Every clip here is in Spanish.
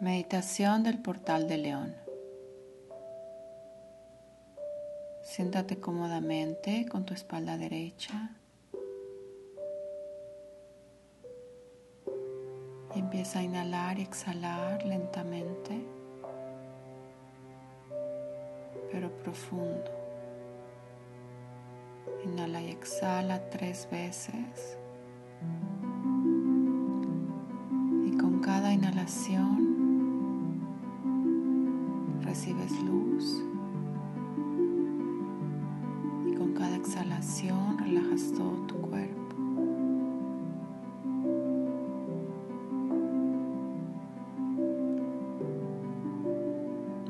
Meditación del portal de león. Siéntate cómodamente con tu espalda derecha y empieza a inhalar y exhalar lentamente, pero profundo. Inhala y exhala tres veces. Y con cada inhalación recibes luz y con cada exhalación relajas todo tu cuerpo.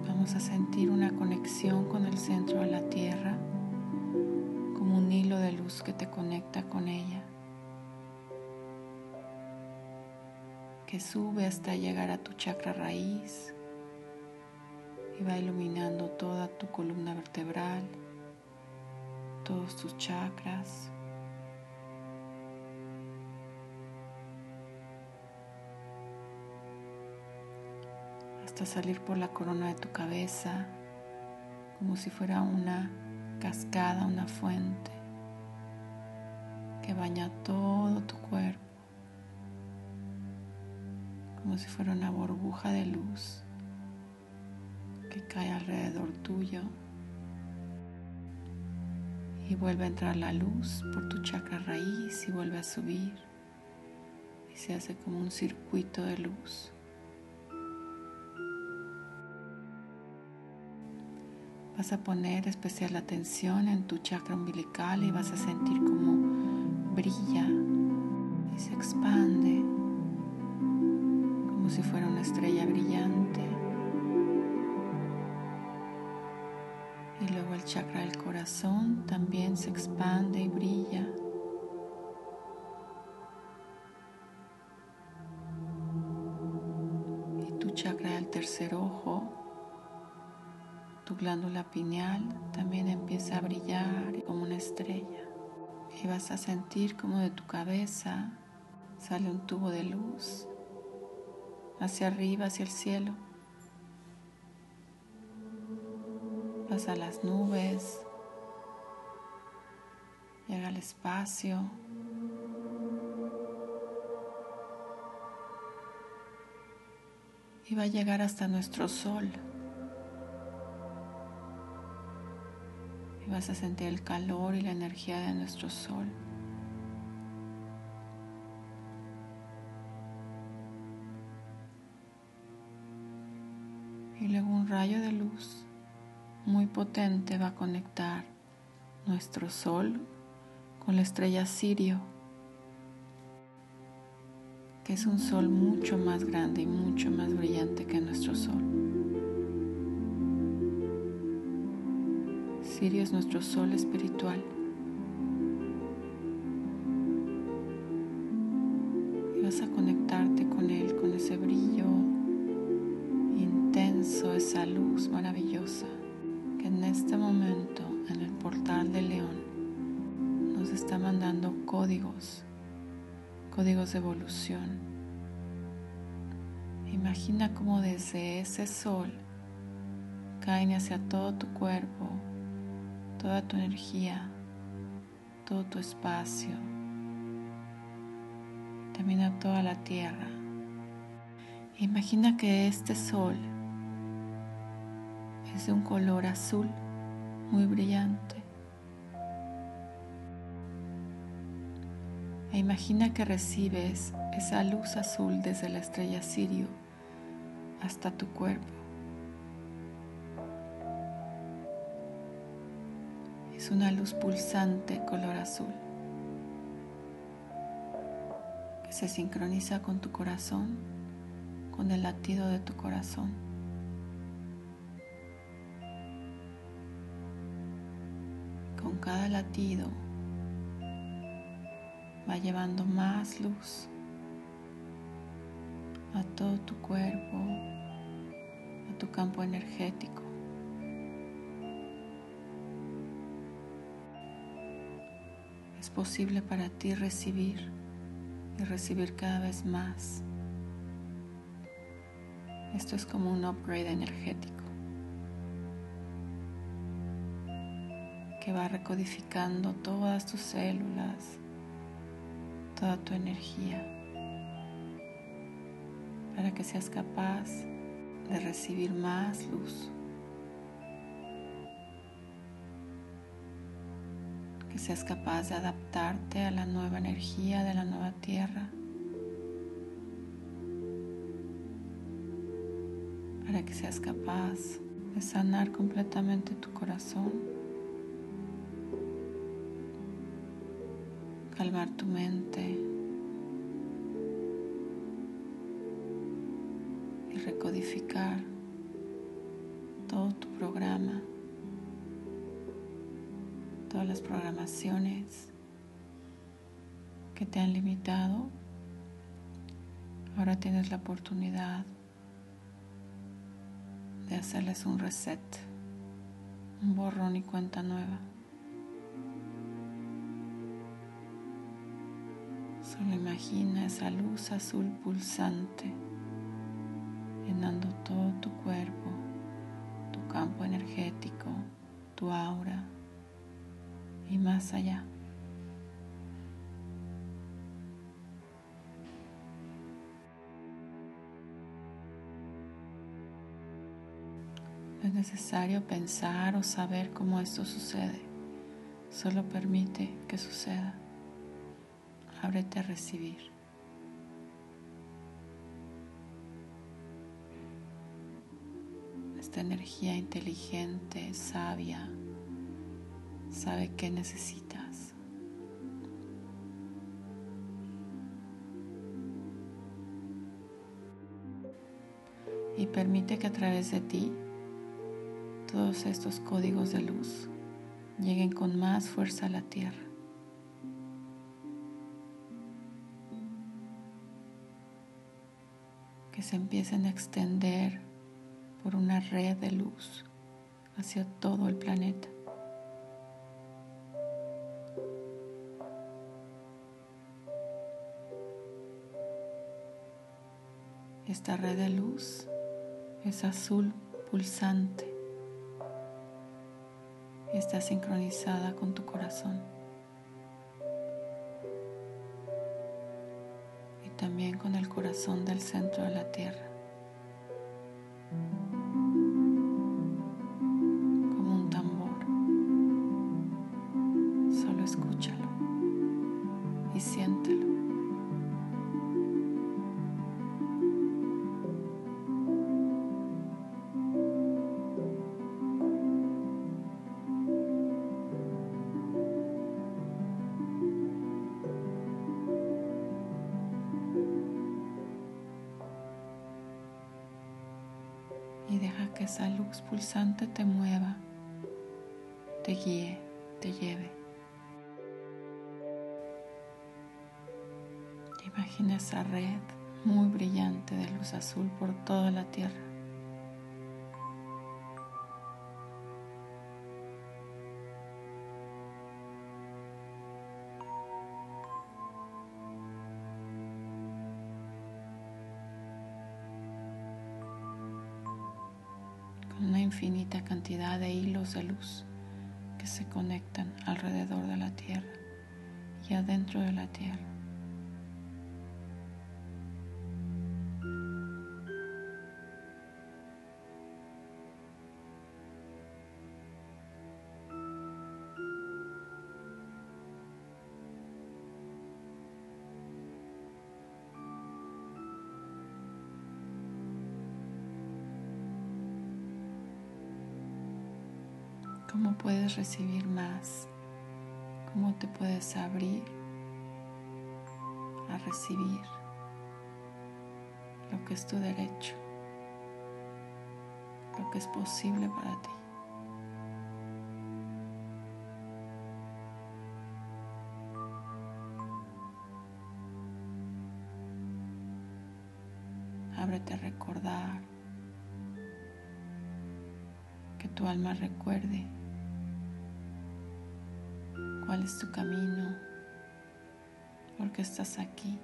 Vamos a sentir una conexión con el centro de la Tierra como un hilo de luz que te conecta con ella. que sube hasta llegar a tu chakra raíz, y va iluminando toda tu columna vertebral, todos tus chakras. hasta salir por la corona de tu cabeza como si fuera una cascada, una fuente que baña todo tu cuerpo, como si fuera una burbuja de luz cae alrededor tuyo y vuelve a entrar la luz por tu chakra raíz y vuelve a subir y se hace como un circuito de luz. Vas a poner especial atención en tu chakra umbilical y vas a sentir como brilla y se expande como si fuera una estrella brillante. Y luego el chakra del corazón también se expande y brilla. Y tu chakra del tercer ojo, tu glándula pineal, también empieza a brillar como una estrella. Y vas a sentir como de tu cabeza sale un tubo de luz hacia arriba, hacia el cielo. Pasa las nubes, llega al espacio. Y va a llegar hasta nuestro sol. Y vas a sentir el calor y la energía de nuestro sol. Y luego un rayo de luz muy potente va a conectar nuestro Sol con la estrella Sirio, que es un Sol mucho más grande y mucho más brillante que nuestro Sol. Sirio es nuestro Sol espiritual. Y vas a conectarte con él, con ese brillo intenso, esa luz maravillosa en este momento en el portal de León nos está mandando códigos, códigos de evolución. Imagina cómo desde ese sol caen hacia todo tu cuerpo, toda tu energía, todo tu espacio, también a toda la tierra. Imagina que este sol es de un color azul muy brillante. E imagina que recibes esa luz azul desde la estrella Sirio hasta tu cuerpo. Es una luz pulsante color azul que se sincroniza con tu corazón, con el latido de tu corazón. Cada latido va llevando más luz a todo tu cuerpo, a tu campo energético. Es posible para ti recibir y recibir cada vez más. Esto es como un upgrade energético que va recodificando todas tus células, toda tu energía, para que seas capaz de recibir más luz. Que seas capaz de adaptarte a la nueva energía de la nueva tierra. Para que seas capaz de sanar completamente tu corazón. Calmar tu mente. Y recodificar todo tu programa todas las programaciones que te han limitado, ahora tienes la oportunidad de hacerles un reset, un borrón y cuenta nueva. Solo imagina esa luz azul pulsante llenando todo tu cuerpo, tu campo energético, tu aura y más allá. No es necesario pensar o saber cómo esto sucede. Solo permite que suceda. Ábrete a recibir. Esta energía inteligente, sabia, sabe qué necesitas. Y permite que a través de ti todos estos códigos de luz lleguen con más fuerza a la tierra. Que se empiecen a extender por una red de luz hacia todo el planeta. Esta red de luz es azul pulsante está sincronizada con tu corazón también con el corazón del centro de la tierra. Esa luz pulsante te mueva, te guíe, te lleve. Imagina esa red muy brillante de luz azul por toda la tierra. Infinita cantidad de hilos de luz que se conectan alrededor de la Tierra y adentro de la Tierra. Cómo puedes recibir más, cómo te puedes abrir a recibir lo que es tu derecho, lo que es posible para ti. Cuál es tu camino, por qué estás aquí,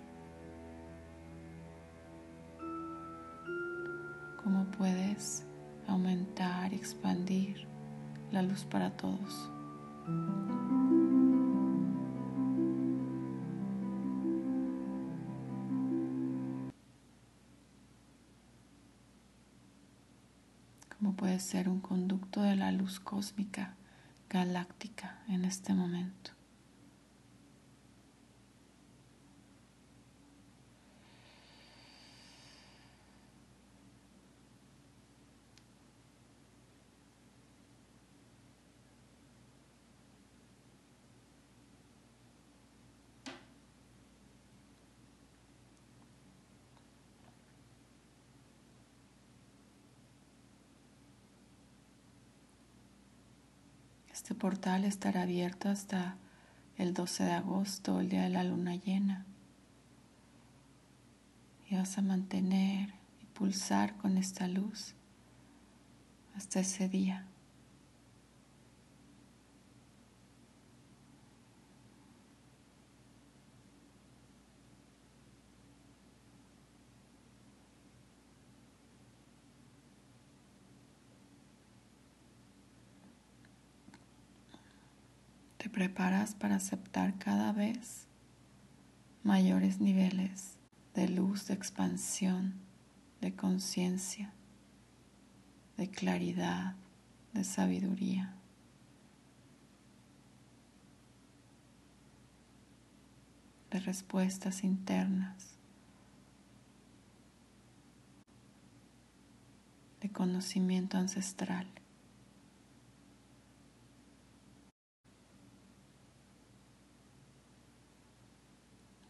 puedes aumentar y expandir la luz para todos. Como puede ser un conducto de la luz cósmica galáctica en este momento. Este portal estará abierto hasta el 12 de agosto, el día de la luna llena. Y vas a mantener y pulsar con esta luz hasta ese día. te preparas para aceptar cada vez mayores niveles de luz, de expansión, de conciencia, de claridad, de sabiduría. de respuestas internas, de conocimiento ancestral.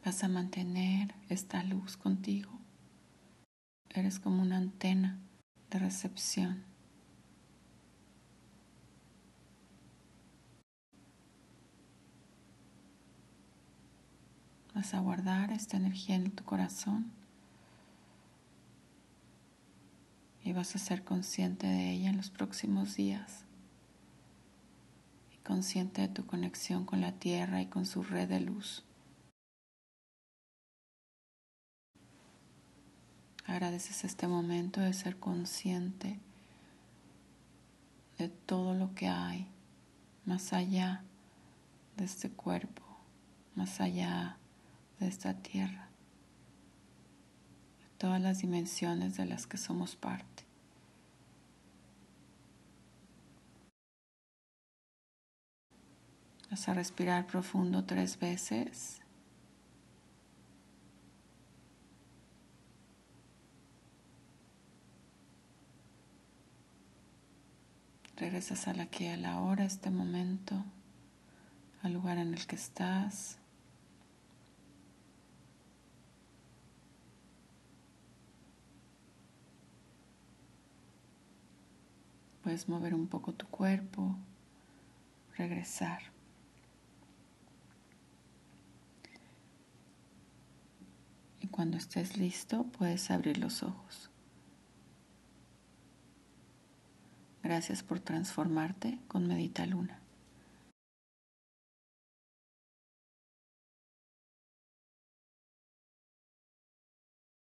Vas a mantener esta luz contigo. Eres como una antena de recepción. Vas a guardar esta energía en tu corazón y vas a ser consciente de ella en los próximos días y consciente de tu conexión con la tierra y con su red de luz. Agradeces este momento de ser consciente de todo lo que hay más allá de este cuerpo, más allá de esta tierra, de todas las dimensiones de las que somos parte. Vas a respirar profundo tres veces. Regresas al aquí, a la hora, este momento, al lugar en el que estás. Puedes mover un poco tu cuerpo, regresar. Y cuando estés listo, puedes abrir los ojos. Gracias por transformarte con Medita Luna.